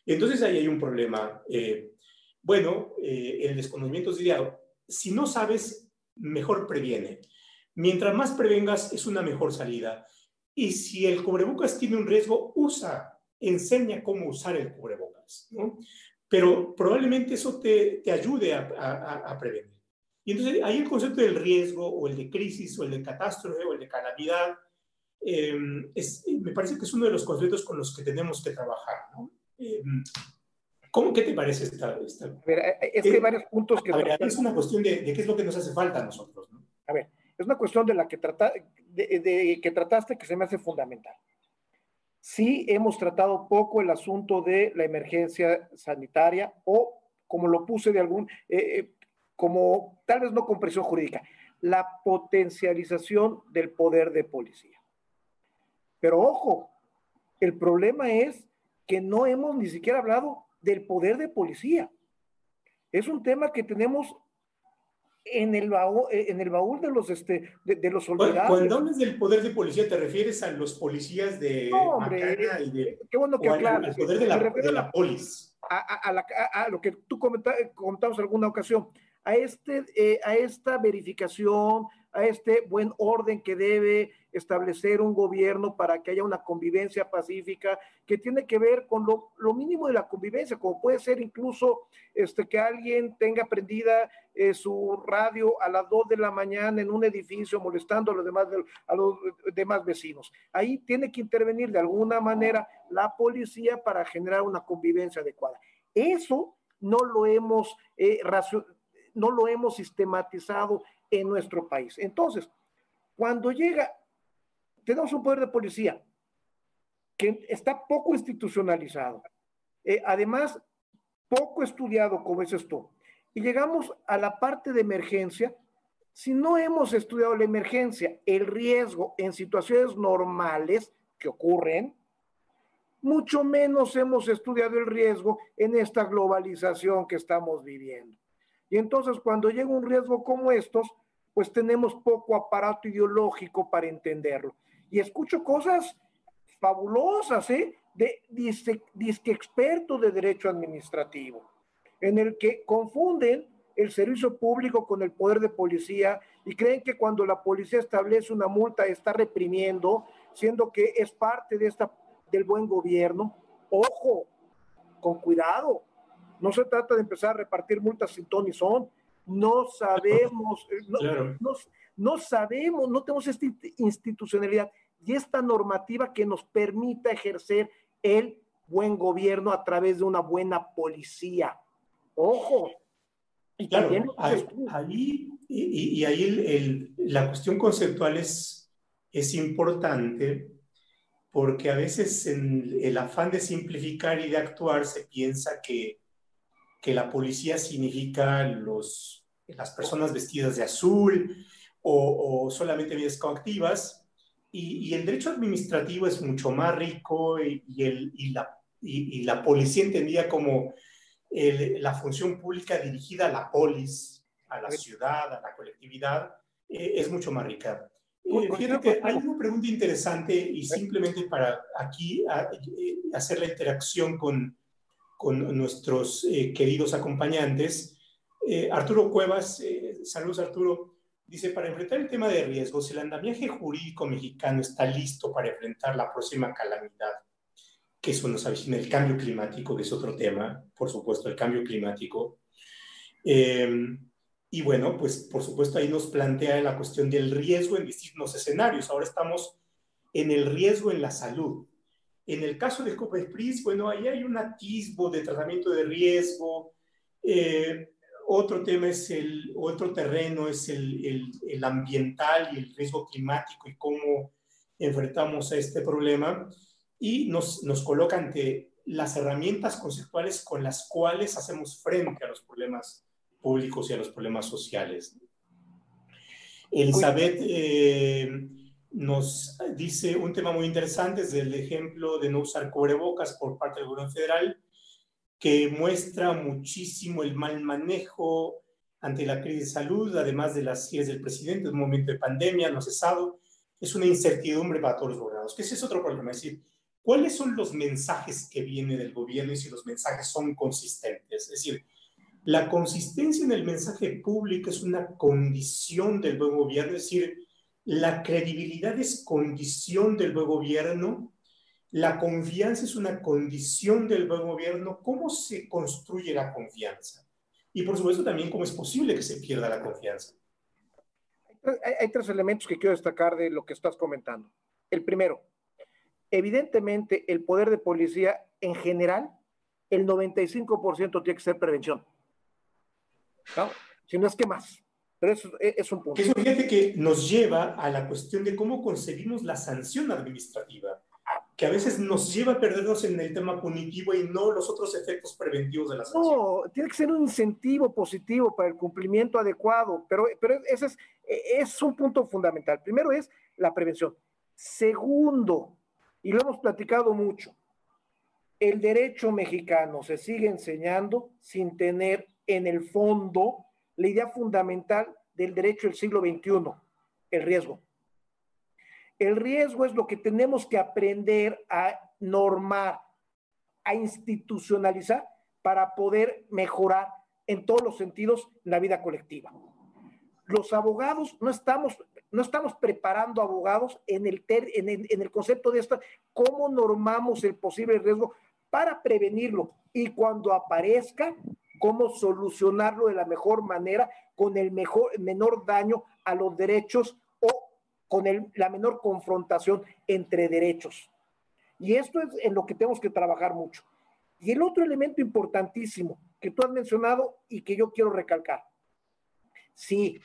A: Entonces ahí hay un problema. Eh, bueno, el desconocimiento diría, si no sabes, mejor previene. Mientras más prevengas, es una mejor salida. Y si el cubrebocas tiene un riesgo, usa, enseña cómo usar el cubrebocas, ¿no? Pero probablemente eso te, te ayude a, a, prevenir. Y entonces ahí el concepto del riesgo o el de crisis o el de catástrofe o el de calamidad, eh, es, me parece que es uno de los conceptos con los que tenemos que trabajar, ¿no? Eh, ¿Cómo, ¿Qué te parece esta? esta?
B: A ver, eh, eh, es que hay varios puntos que...
A: A ver, es una cuestión de, de, qué es lo que nos hace falta a nosotros, ¿no?
B: A ver, es una cuestión de la que, trata, de, de, que trataste que se me hace fundamental. Sí hemos tratado poco el asunto de la emergencia sanitaria o, como lo puse de algún, eh, como tal vez no con presión jurídica, la potencialización del poder de policía. Pero ojo, el problema es que no hemos ni siquiera hablado del poder de policía. Es un tema que tenemos en el baúl, en el baúl de los, este, de, los
A: olvidados. Cuando hablas del poder de policía, ¿te refieres a los policías de
B: no, hombre, y de, qué bueno que aclaras.
A: Al poder de la, de la polis.
B: A, a, a, a, lo que tú comentabas en alguna ocasión, a, este, eh, a esta verificación, a este buen orden que debe establecer un gobierno para que haya una convivencia pacífica que tiene que ver con lo, lo mínimo de la convivencia, como puede ser incluso este, que alguien tenga prendida eh, su radio a las 2 de la mañana en un edificio molestando a los, demás, a los demás vecinos. Ahí tiene que intervenir de alguna manera la policía para generar una convivencia adecuada. Eso no lo hemos, eh, no lo hemos sistematizado en nuestro país. Entonces, cuando llega, tenemos un poder de policía que está poco institucionalizado, eh, además poco estudiado, como es esto, y llegamos a la parte de emergencia. Si no hemos estudiado la emergencia, el riesgo en situaciones normales que ocurren, mucho menos hemos estudiado el riesgo en esta globalización que estamos viviendo. Y entonces cuando llega un riesgo como estos, pues tenemos poco aparato ideológico para entenderlo. Y escucho cosas fabulosas, ¿eh? De disque, disque experto de derecho administrativo, en el que confunden el servicio público con el poder de policía y creen que cuando la policía establece una multa está reprimiendo, siendo que es parte de esta del buen gobierno. Ojo, con cuidado, no se trata de empezar a repartir multas sin ton ni son. No sabemos, eh, no, no, sabemos, no tenemos esta institucionalidad y esta normativa que nos permita ejercer el buen gobierno a través de una buena policía. Ojo.
A: Y también ahí, y, y, ahí el, la cuestión conceptual es, es importante porque a veces en el afán de simplificar y de actuar se piensa que, que la policía significa los, las personas vestidas de azul o, o solamente medidas coactivas, y, y, el derecho administrativo es mucho más rico y, y el, y la, la policía entendía como el, la función pública dirigida a la polis, a la ciudad, a la colectividad, eh, es mucho más rica. Eh, fíjate hay una pregunta interesante y simplemente para aquí eh, hacer la interacción con, con nuestros queridos acompañantes. Arturo Cuevas, saludos Arturo, dice, para enfrentar el tema de riesgos, el andamiaje jurídico mexicano está listo para enfrentar la próxima calamidad, que eso nos avicina el cambio climático, que es otro tema, por supuesto, el cambio climático. Eh, y bueno, pues por supuesto ahí nos plantea la cuestión del riesgo en distintos escenarios. Ahora estamos en el riesgo en la salud. En el caso de Copepris, bueno, ahí hay un atisbo de tratamiento de riesgo. Eh, otro tema es el, otro terreno es el, el, el, ambiental y el riesgo climático y cómo enfrentamos a este problema. Y nos, nos coloca ante las herramientas conceptuales con las cuales hacemos frente a los problemas públicos y a los problemas sociales. Elizabeth eh, nos dice un tema muy interesante, es el ejemplo de no usar cubrebocas por parte del gobierno federal, que muestra muchísimo el mal manejo ante la crisis de salud, además de las ideas del presidente, en un momento de pandemia no cesado, es una incertidumbre para todos los gobernados, que ese es otro problema, es decir, ¿cuáles son los mensajes que vienen del gobierno y si los mensajes son consistentes? Es decir, la consistencia en el mensaje público es una condición del buen gobierno, es decir, la credibilidad es condición del buen gobierno, la confianza es una condición del buen gobierno. ¿Cómo se construye la confianza? Y por supuesto también cómo es posible que se pierda la confianza.
B: Hay, hay tres elementos que quiero destacar de lo que estás comentando. El primero, evidentemente el poder de policía en general, el 95% tiene que ser prevención. ¿no? Si no es que más. Pero eso es un punto.
A: Eso fíjate que nos lleva a la cuestión de cómo conseguimos la sanción administrativa, que a veces nos lleva a perdernos en el tema punitivo y no los otros efectos preventivos de la sanción.
B: No, tiene que ser un incentivo positivo para el cumplimiento adecuado, pero, pero ese es, es un punto fundamental. Primero es la prevención. Segundo, y lo hemos platicado mucho, el derecho mexicano se sigue enseñando sin tener en el fondo la idea fundamental del derecho del siglo XXI, el riesgo. El riesgo es lo que tenemos que aprender a normar, a institucionalizar para poder mejorar en todos los sentidos la vida colectiva. Los abogados no estamos, no estamos preparando abogados en el, en el, en el concepto de esto, cómo normamos el posible riesgo para prevenirlo y cuando aparezca, cómo solucionarlo de la mejor manera con el mejor, menor daño a los derechos con el, la menor confrontación entre derechos. Y esto es en lo que tenemos que trabajar mucho. Y el otro elemento importantísimo que tú has mencionado y que yo quiero recalcar. Sí,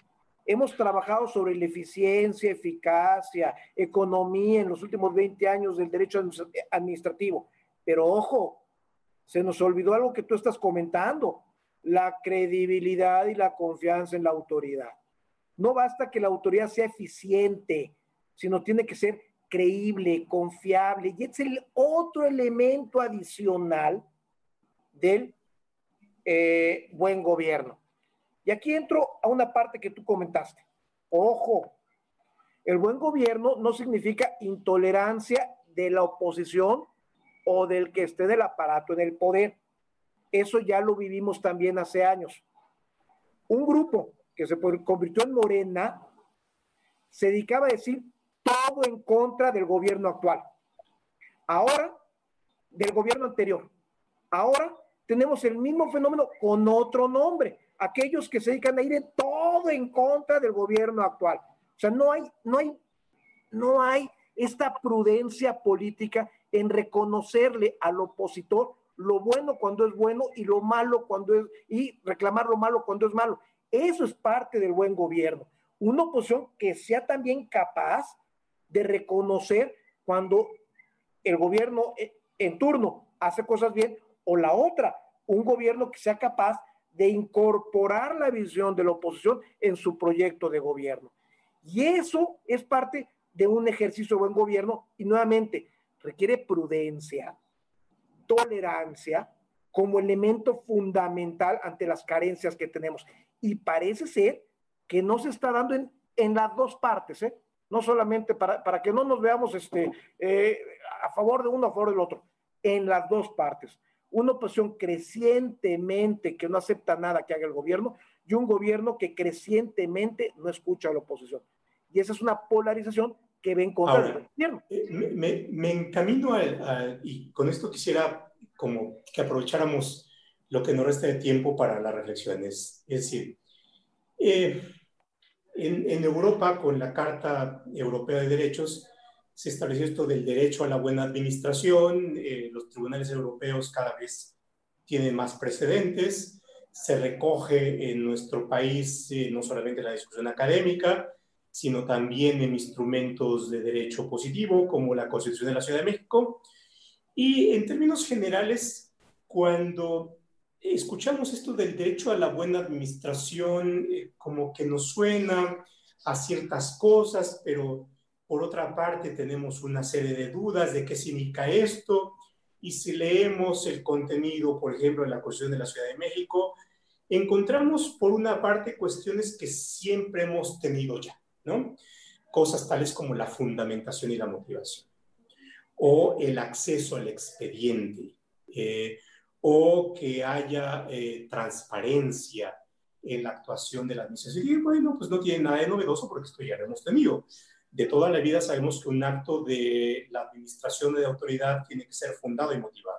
B: hemos trabajado sobre la eficiencia, eficacia, economía en los últimos 20 años del derecho administrativo, pero ojo, se nos olvidó algo que tú estás comentando, la credibilidad y la confianza en la autoridad. No basta que la autoridad sea eficiente, sino tiene que ser creíble, confiable. Y es el otro elemento adicional del eh, buen gobierno. Y aquí entro a una parte que tú comentaste. Ojo, el buen gobierno no significa intolerancia de la oposición o del que esté del aparato en el poder. Eso ya lo vivimos también hace años. Un grupo que se convirtió en Morena se dedicaba a decir todo en contra del gobierno actual. Ahora, del gobierno anterior. Ahora tenemos el mismo fenómeno con otro nombre. Aquellos que se dedican a ir todo en contra del gobierno actual. O sea, no hay, no hay, no hay esta prudencia política en reconocerle al opositor lo bueno cuando es bueno y lo malo cuando es, y reclamar lo malo cuando es malo. Eso es parte del buen gobierno. Una oposición que sea también capaz de reconocer cuando el gobierno eh, en turno hace cosas bien, o la otra, un gobierno que sea capaz de incorporar la visión de la oposición en su proyecto de gobierno. Y eso es parte de un ejercicio de buen gobierno y nuevamente requiere prudencia, tolerancia como elemento fundamental ante las carencias que tenemos. Y parece ser que no se está dando en, en las dos partes, ¿eh? no solamente para, para, que no nos veamos este, eh, a favor de uno, a favor del otro, en las dos partes. Una oposición crecientemente que no acepta nada que haga el gobierno y un gobierno que crecientemente no escucha a la oposición. Y esa es una polarización que ven contra
A: Ahora, el gobierno. Eh, me, me, encamino al, y con esto quisiera como que aprovecháramos lo que nos resta de tiempo para las reflexiones. Es decir, eh, en, Europa, con la Carta Europea de Derechos, se estableció esto del derecho a la buena administración. Eh, los tribunales europeos cada vez tienen más precedentes. Se recoge en nuestro país eh, no solamente la discusión académica, sino también en instrumentos de derecho positivo, como la Constitución de la Ciudad de México. Y en términos generales, cuando escuchamos esto del derecho a la buena administración, eh, como que nos suena a ciertas cosas, pero por otra parte tenemos una serie de dudas de qué significa esto. Y si leemos el contenido, por ejemplo, en la Constitución de la Ciudad de México, encontramos por una parte cuestiones que siempre hemos tenido ya, ¿no? Cosas tales como la fundamentación y la motivación, o el acceso al expediente, eh, o que haya eh, transparencia en la actuación de la administración. Y bueno, pues no tiene nada de novedoso porque esto ya lo hemos tenido. De toda la vida sabemos que un acto de la administración de autoridad tiene que ser fundado y motivado.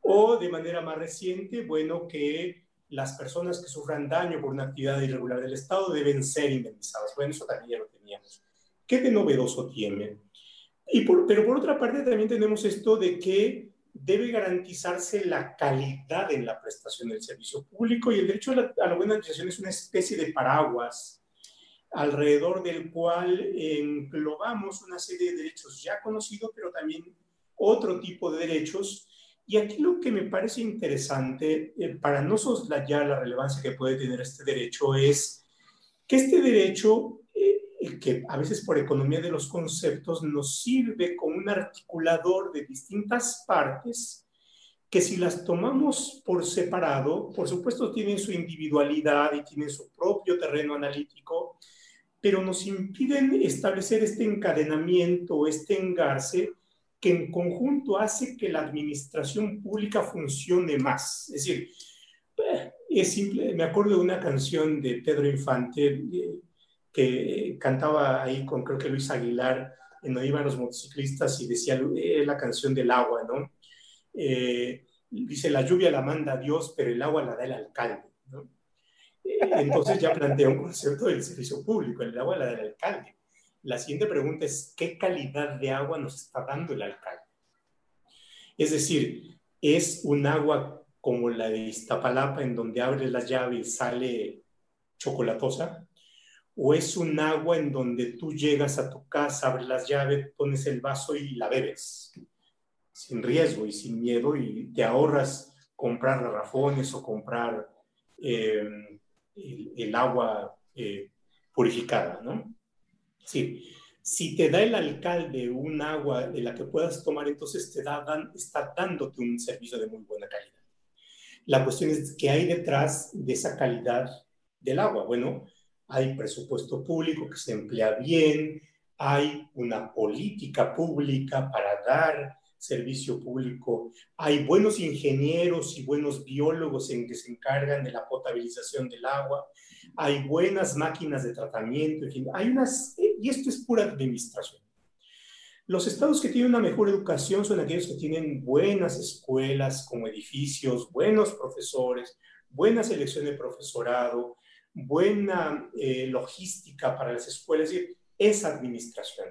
A: O de manera más reciente, bueno, que las personas que sufran daño por una actividad irregular del Estado deben ser indemnizadas. Bueno, eso también ya lo teníamos. ¿Qué de novedoso tiene? Y por, pero por otra parte también tenemos esto de que debe garantizarse la calidad en la prestación del servicio público y el derecho a la, a buena administración es una especie de paraguas alrededor del cual englobamos una serie de derechos ya conocidos, pero también otro tipo de derechos. Y aquí lo que me parece interesante, eh, para no soslayar la relevancia que puede tener este derecho, es que este derecho, eh, que a veces por economía de los conceptos, nos sirve como un articulador de distintas partes que si las tomamos por separado, por supuesto tienen su individualidad y tienen su propio terreno analítico, pero nos impiden establecer este encadenamiento, este engarce, que en conjunto hace que la administración pública funcione más. Es decir, eh, es simple, me acuerdo de una canción de Pedro Infante que cantaba ahí con creo que Luis Aguilar, en donde iban los motociclistas y decía eh, la canción del agua, ¿no? dice, la lluvia la manda Dios, pero el agua la da el alcalde, ¿no? Entonces ya plantea un concepto del servicio público, el agua la del alcalde. La siguiente pregunta es, ¿qué calidad de agua nos está dando el alcalde? Es decir, ¿es un agua como la de Iztapalapa en donde abres las llaves y sale chocolatosa? ¿O es un agua en donde tú llegas a tu casa, abres las llaves, pones el vaso y la bebes? Sin riesgo y sin miedo y te ahorras comprar garrafones o comprar... Eh, el, agua eh, purificada, ¿no? Sí. Si te da el alcalde un agua de la que puedas tomar, entonces te da, dan, está dándote un servicio de muy buena calidad. La cuestión es qué hay detrás de esa calidad del agua. Bueno, hay presupuesto público que se emplea bien, hay una política pública para dar servicio público. Hay buenos ingenieros y buenos biólogos en que se encargan de la potabilización del agua. Hay buenas máquinas de tratamiento. hay unas, y esto es pura administración. Los estados que tienen una mejor educación son aquellos que tienen buenas escuelas como edificios, buenos profesores, buena selección de profesorado, buena eh, logística para las escuelas. Es esa administración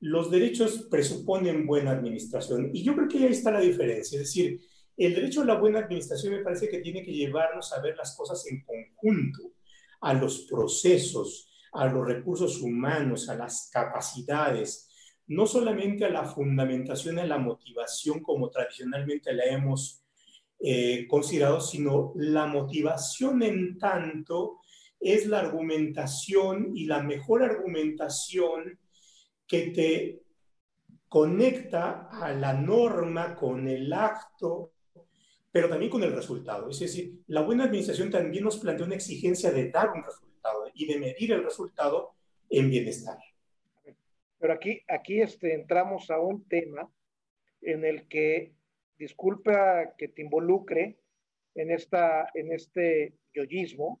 A: los derechos presuponen buena administración. Y yo creo que ahí está la diferencia. Es decir, el derecho a la buena administración me parece que tiene que llevarnos a ver las cosas en conjunto, a los procesos, a los recursos humanos, a las capacidades. no solamente a la fundamentación, a la motivación como tradicionalmente la hemos eh, considerado, sino la motivación en tanto es la argumentación y la mejor argumentación que te conecta a la norma con el acto, pero también con el resultado. Es decir, la buena administración también nos plantea una exigencia de dar un resultado y de medir el resultado en bienestar.
B: Pero aquí, aquí este, entramos a un tema en el que, disculpa que te involucre en, esta, en este yoyismo,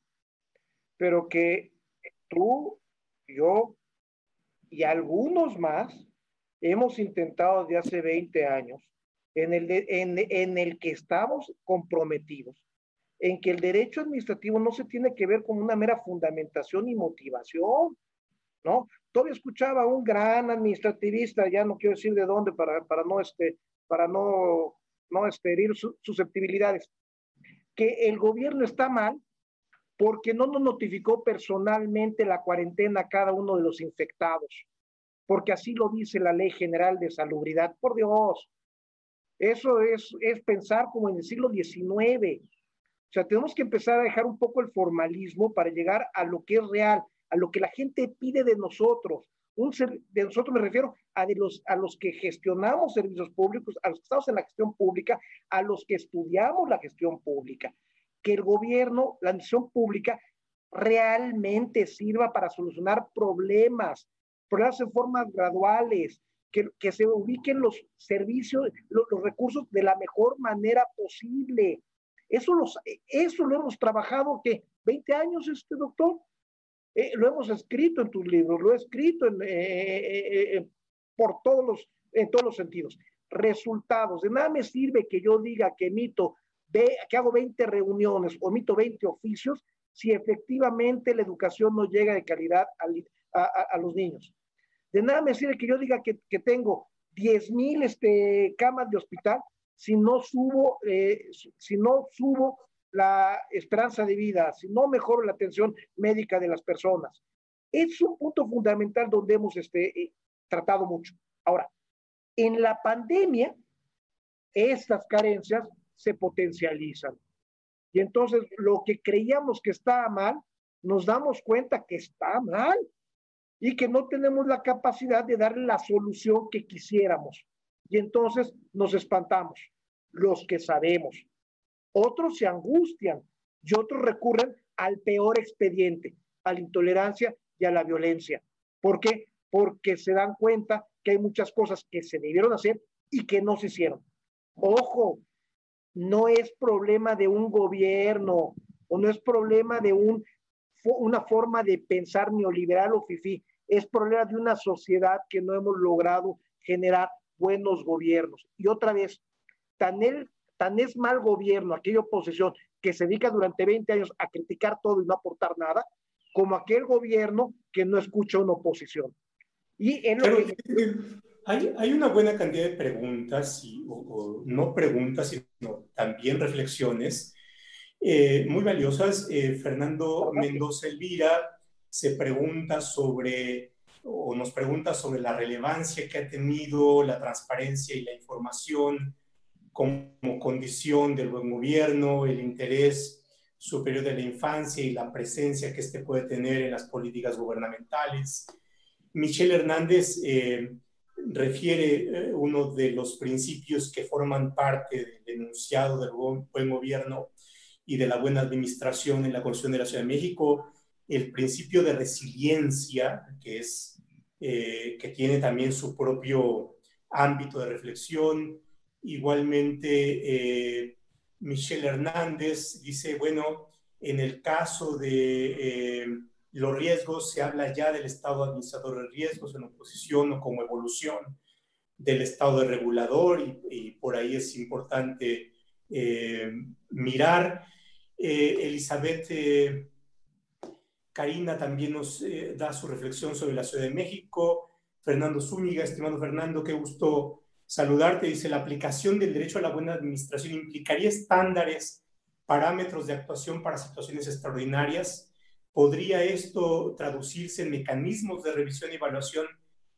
B: pero que tú, yo y algunos más hemos intentado de hace 20 años, en el, en, en el que estamos comprometidos, en que el derecho administrativo no se tiene que ver con una mera fundamentación y motivación, ¿no? Todavía escuchaba a un gran administrativista, ya no quiero decir de dónde para, para no, este, para no, no este, herir susceptibilidades, que el gobierno está mal porque no nos notificó personalmente la cuarentena a cada uno de los infectados, porque así lo dice la Ley General de Salubridad. Por Dios, eso es, es pensar como en el siglo XIX. O sea, tenemos que empezar a dejar un poco el formalismo para llegar a lo que es real a lo que la gente pide de nosotros. Un de nosotros me refiero a, de los, a los que gestionamos servicios públicos, a los que estamos en la gestión pública, a los que estudiamos la gestión pública. Que el gobierno, la administración pública, realmente sirva para solucionar problemas, problemas en formas graduales, que, que se ubiquen los servicios, los, los, recursos de la mejor manera posible. Eso, los, eso lo hemos trabajado, ¿qué? ¿20 años, este doctor? Eh, lo hemos escrito en tus libros, lo he escrito en, eh, eh, por todos los, en todos los sentidos. Resultados. De nada me sirve que yo diga que emito, que hago 20 reuniones o emito 20 oficios si efectivamente la educación no llega de calidad a, los niños. De nada me sirve que yo diga que, tengo 10 mil este, camas de hospital si no subo, si no subo la esperanza de vida, si no mejoro la atención médica de las personas. Es un punto fundamental donde hemos este, eh, tratado mucho. Ahora, en la pandemia, estas carencias se potencializan. Y entonces lo que creíamos que estaba mal, nos damos cuenta que está mal y que no tenemos la capacidad de darle la solución que quisiéramos. Y entonces nos espantamos, los que sabemos, otros se angustian y otros recurren al peor expediente, a la intolerancia y a la violencia. ¿Por qué? Porque se dan cuenta que hay muchas cosas que se debieron hacer y que no se hicieron. Ojo, no es problema de un gobierno o no es problema de un, una forma de pensar neoliberal o fifí, es problema de una sociedad que no hemos logrado generar buenos gobiernos. Y otra vez, tan el, Tan es mal gobierno aquella oposición que se dedica durante 20 años a criticar todo y no aportar nada, como aquel gobierno que no escucha una oposición. Y en
A: hay, hay, una buena cantidad de preguntas, y, o, no preguntas, sino también reflexiones eh, muy valiosas. Eh, Fernando Mendoza Elvira se pregunta sobre, o nos pregunta sobre la relevancia que ha tenido la transparencia y la información como condición del buen gobierno, el interés superior de la infancia y la presencia que éste puede tener en las políticas gubernamentales. Michelle Hernández eh, refiere eh, uno de los principios que forman parte del enunciado del buen gobierno y de la buena administración en la Constitución de la Ciudad de México, el principio de resiliencia, que, es, eh, que tiene también su propio ámbito de reflexión, Igualmente, eh, Michelle Hernández dice, bueno, en el caso de eh, los riesgos, se habla ya del estado administrador de riesgos en oposición o como evolución del estado de regulador y, por ahí es importante eh, mirar. Elizabeth Karina también nos da su reflexión sobre la Ciudad de México. Fernando Zúñiga, estimado Fernando, qué gusto saludarte. Dice, la aplicación del derecho a la buena administración implicaría estándares, parámetros de actuación para situaciones extraordinarias. ¿Podría esto traducirse en mecanismos de revisión y evaluación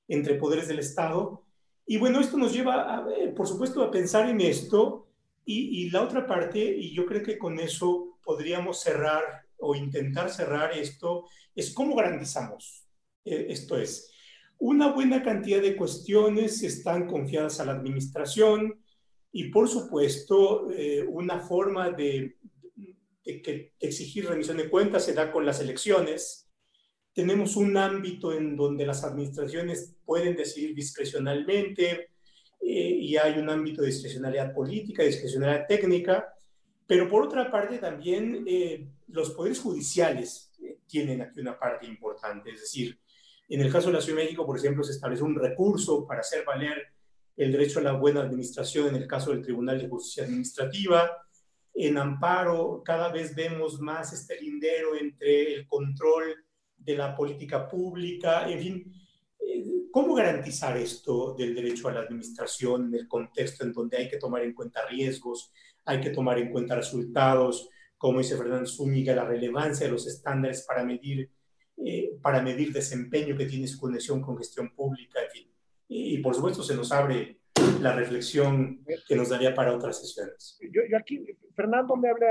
A: entre poderes del Estado. Y bueno, esto nos lleva, por supuesto, a pensar en esto. Y, y, la otra parte, y yo creo que con eso podríamos cerrar o intentar cerrar esto, es cómo garantizamos. Eh, esto es, una buena cantidad de cuestiones están confiadas a la administración y, por supuesto, eh, una forma de, que exigir remisión de cuentas se da con las elecciones. Tenemos un ámbito en donde las administraciones pueden decidir discrecionalmente eh, y hay un ámbito de discrecionalidad política, discrecionalidad técnica, pero por otra parte también eh, los poderes judiciales tienen aquí una parte importante, es decir, en el caso de la Ciudad de México, por ejemplo, se establece un recurso para hacer valer el derecho a la buena administración en el caso del Tribunal de Justicia Administrativa. En amparo, cada vez vemos más este lindero entre el control de la política pública, en fin, eh, ¿cómo garantizar esto del derecho a la administración en el contexto en donde hay que tomar en cuenta riesgos, hay que tomar en cuenta resultados, como dice Fernando Zúñiga, la relevancia de los estándares para medir eh, para medir desempeño que tiene su conexión con gestión pública, en fin. Y, por supuesto se nos abre la reflexión que nos daría para otras sesiones.
B: Yo, aquí, Fernando me habla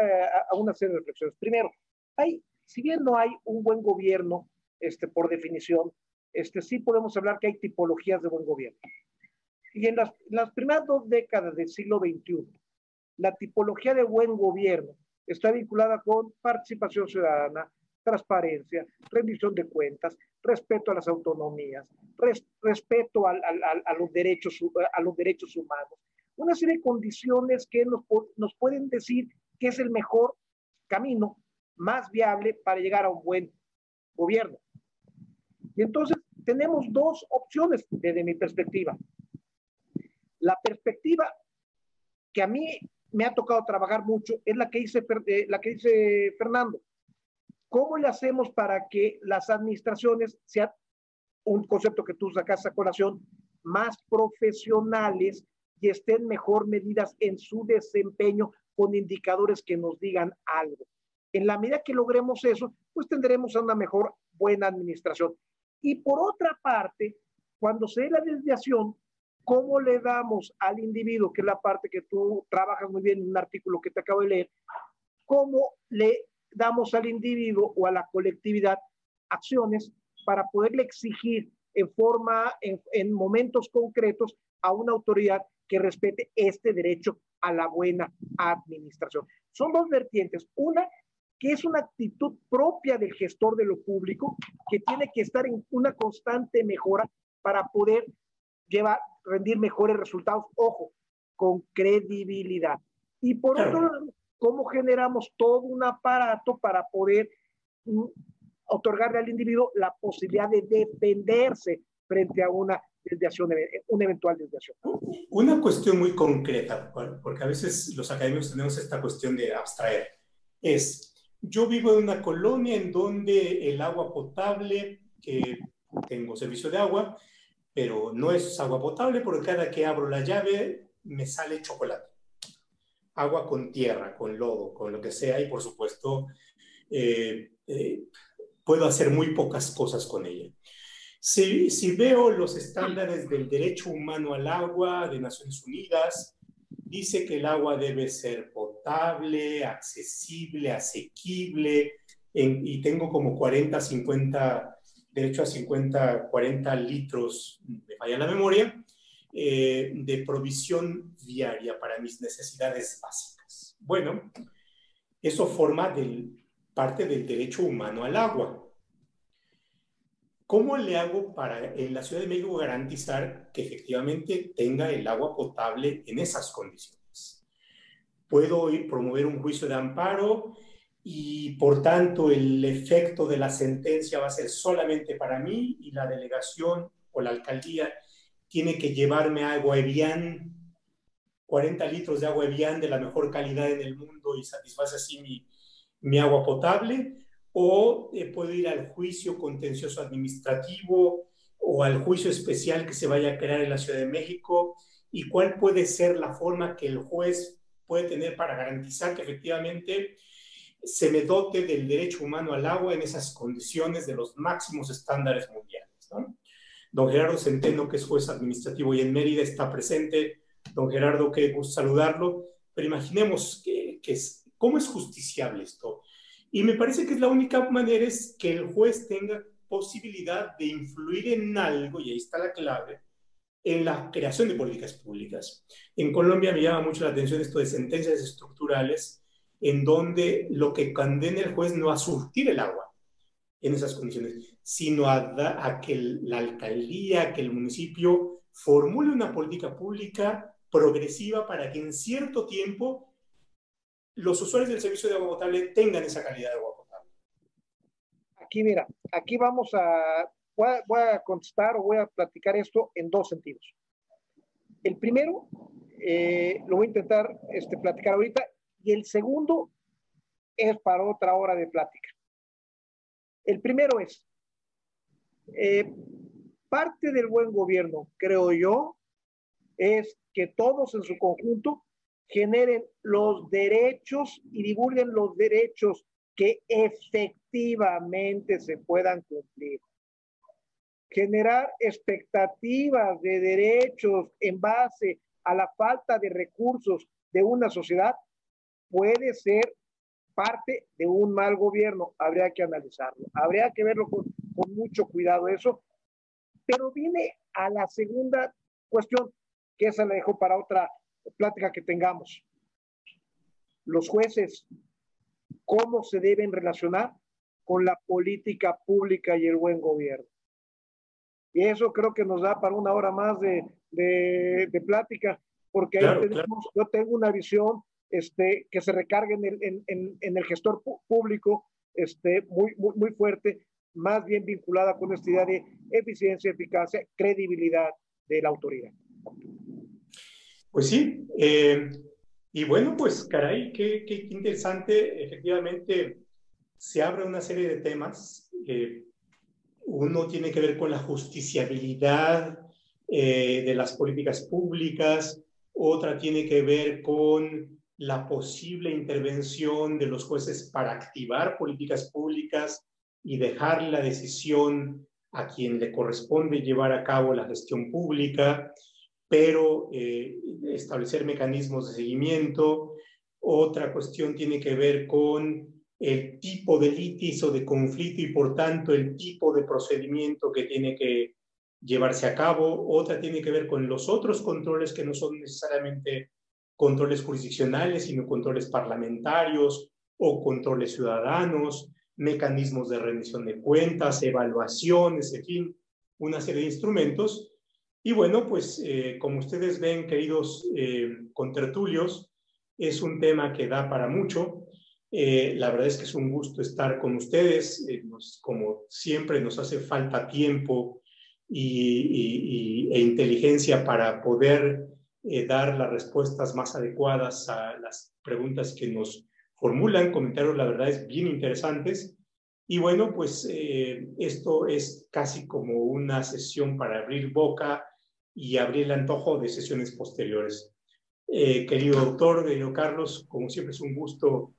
B: a, una serie de reflexiones. Primero, hay, si bien no hay un buen gobierno, este, por definición, este, sí podemos hablar que hay tipologías de buen gobierno. Y en las, las primeras dos décadas del siglo XXI, la tipología de buen gobierno está vinculada con participación ciudadana, transparencia, rendición de cuentas, respeto a las autonomías, respeto a, los derechos, a los derechos humanos. Una serie de condiciones que nos, nos pueden decir que es el mejor camino más viable para llegar a un buen gobierno. Y entonces tenemos dos opciones desde mi perspectiva. La perspectiva que a mí me ha tocado trabajar mucho es la que dice, eh, la que dice Fernando. ¿Cómo le hacemos para que las administraciones sean, un concepto que tú sacas a colación, más profesionales y estén mejor medidas en su desempeño con indicadores que nos digan algo? En la medida que logremos eso, pues tendremos una mejor buena administración. Y por otra parte, cuando se dé la desviación, ¿cómo le damos al individuo, que es la parte que tú trabajas muy bien en un artículo que te acabo de leer, cómo le damos al individuo o a la colectividad acciones para poderle exigir en forma, en, momentos concretos a una autoridad que respete este derecho a la buena administración. Son dos vertientes. Una, que es una actitud propia del gestor de lo público, que tiene que estar en una constante mejora para poder llevar, rendir mejores resultados, ojo, con credibilidad. Y por otro lado, cómo generamos todo un aparato para poder mm, otorgarle al individuo la posibilidad de defenderse frente a una desviación, una eventual desviación.
A: Una cuestión muy concreta, porque a veces los académicos tenemos esta cuestión de abstraer, es, yo vivo en una colonia en donde el agua potable, que tengo servicio de agua, pero no es agua potable porque cada que abro la llave me sale chocolate agua con tierra, con lodo, con lo que sea, y por supuesto eh, eh, puedo hacer muy pocas cosas con ella. Si, si, veo los estándares del derecho humano al agua de Naciones Unidas, dice que el agua debe ser potable, accesible, asequible, y tengo como 40, 50, derecho a 50, 40 litros, me falla la memoria, eh, de provisión diaria para mis necesidades básicas. Bueno, eso forma parte del derecho humano al agua. ¿Cómo le hago para en la Ciudad de México garantizar que efectivamente tenga el agua potable en esas condiciones? Puedo ir, promover un juicio de amparo y por tanto el efecto de la sentencia va a ser solamente para mí y la delegación o la alcaldía tiene que llevarme agua Evian, 40 litros de agua Evian de la mejor calidad en el mundo y satisface así mi, agua potable, o eh, puedo ir al juicio contencioso administrativo o al juicio especial que se vaya a crear en la Ciudad de México y cuál puede ser la forma que el juez puede tener para garantizar que efectivamente se me dote del derecho humano al agua en esas condiciones de los máximos estándares mundiales. ¿no? Don Gerardo Centeno, que es juez administrativo y en Mérida, está presente. Don Gerardo, qué saludarlo. Pero imaginemos que, cómo es justiciable esto. Y me parece que es la única manera es que el juez tenga posibilidad de influir en algo, y ahí está la clave, en la creación de políticas públicas. En Colombia me llama mucho la atención esto de sentencias estructurales, en donde lo que condena el juez no a surtir el agua en esas condiciones, sino a, que la alcaldía, que el municipio formule una política pública progresiva para que en cierto tiempo los usuarios del servicio de agua potable tengan esa calidad de agua potable.
B: Aquí, mira, aquí vamos a voy a, contestar o voy a platicar esto en dos sentidos. El primero, eh, lo voy a intentar este, platicar ahorita, y el segundo es para otra hora de plática. El primero es, eh, parte del buen gobierno, creo yo, es que todos en su conjunto generen los derechos y divulguen los derechos que efectivamente se puedan cumplir generar expectativas de derechos en base a la falta de recursos de una sociedad puede ser parte de un mal gobierno. Habría que analizarlo, habría que verlo con, mucho cuidado eso. Pero viene a la segunda cuestión, que esa la dejo para otra plática que tengamos. Los jueces, ¿cómo se deben relacionar con la política pública y el buen gobierno? Y eso creo que nos da para una hora más de, de, plática, porque ahí tenemos, yo tengo una visión este, que se recargue en el, en, en, el gestor público este, muy, muy, muy fuerte, más bien vinculada con esta idea de eficiencia, eficacia, credibilidad de la autoridad.
A: Pues sí, eh, y bueno, pues caray, qué, qué, interesante, efectivamente se abre una serie de temas. Uno tiene que ver con la justiciabilidad eh, de las políticas públicas, otra tiene que ver con la posible intervención de los jueces para activar políticas públicas y dejar la decisión a quien le corresponde llevar a cabo la gestión pública, pero eh, establecer mecanismos de seguimiento. Otra cuestión tiene que ver con el tipo de litis o de conflicto y por tanto el tipo de procedimiento que tiene que llevarse a cabo. Otra tiene que ver con los otros controles que no son necesariamente controles jurisdiccionales, sino controles parlamentarios o controles ciudadanos, mecanismos de rendición de cuentas, evaluaciones, en fin, una serie de instrumentos. Y bueno, pues eh, como ustedes ven, queridos eh, contertulios, es un tema que da para mucho. Eh, la verdad es que es un gusto estar con ustedes. Eh, como siempre, nos hace falta tiempo y, e inteligencia para poder dar las respuestas más adecuadas a las preguntas que nos formulan. Comentarios, la verdad, es bien interesantes. Y bueno, pues esto es casi como una sesión para abrir boca y abrir el antojo de sesiones posteriores. querido doctor, querido Carlos, como siempre es un gusto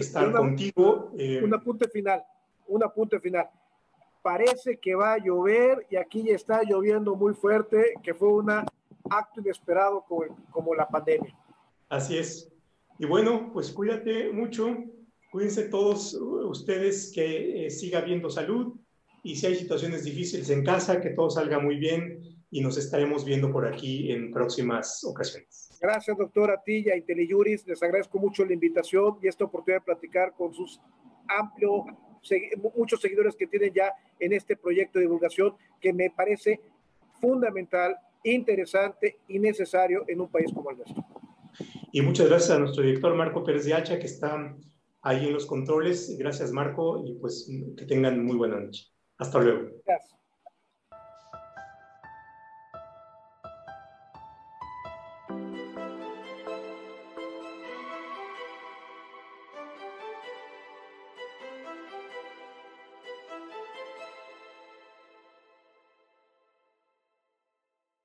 A: estar contigo.
B: Eh, un apunte final, un apunte final. Parece que va a llover y aquí ya está lloviendo muy fuerte, que fue un acto inesperado como, como la pandemia.
A: Así es. Y bueno, pues cuídate mucho, cuídense todos ustedes, que eh, siga habiendo salud y si hay situaciones difíciles en casa, que todo salga muy bien y nos estaremos viendo por aquí en próximas ocasiones.
B: Gracias, doctor, a ti y a IntelliJuris. Les agradezco mucho la invitación y esta oportunidad de platicar con sus amplios, muchos seguidores que tienen ya en este proyecto de divulgación que me parece fundamental, interesante y necesario en un país como el nuestro.
A: Y muchas gracias a nuestro director Marco Pérez de Hacha, que está ahí en los controles. Gracias, Marco, y pues que tengan muy buena noche. Hasta luego. Gracias.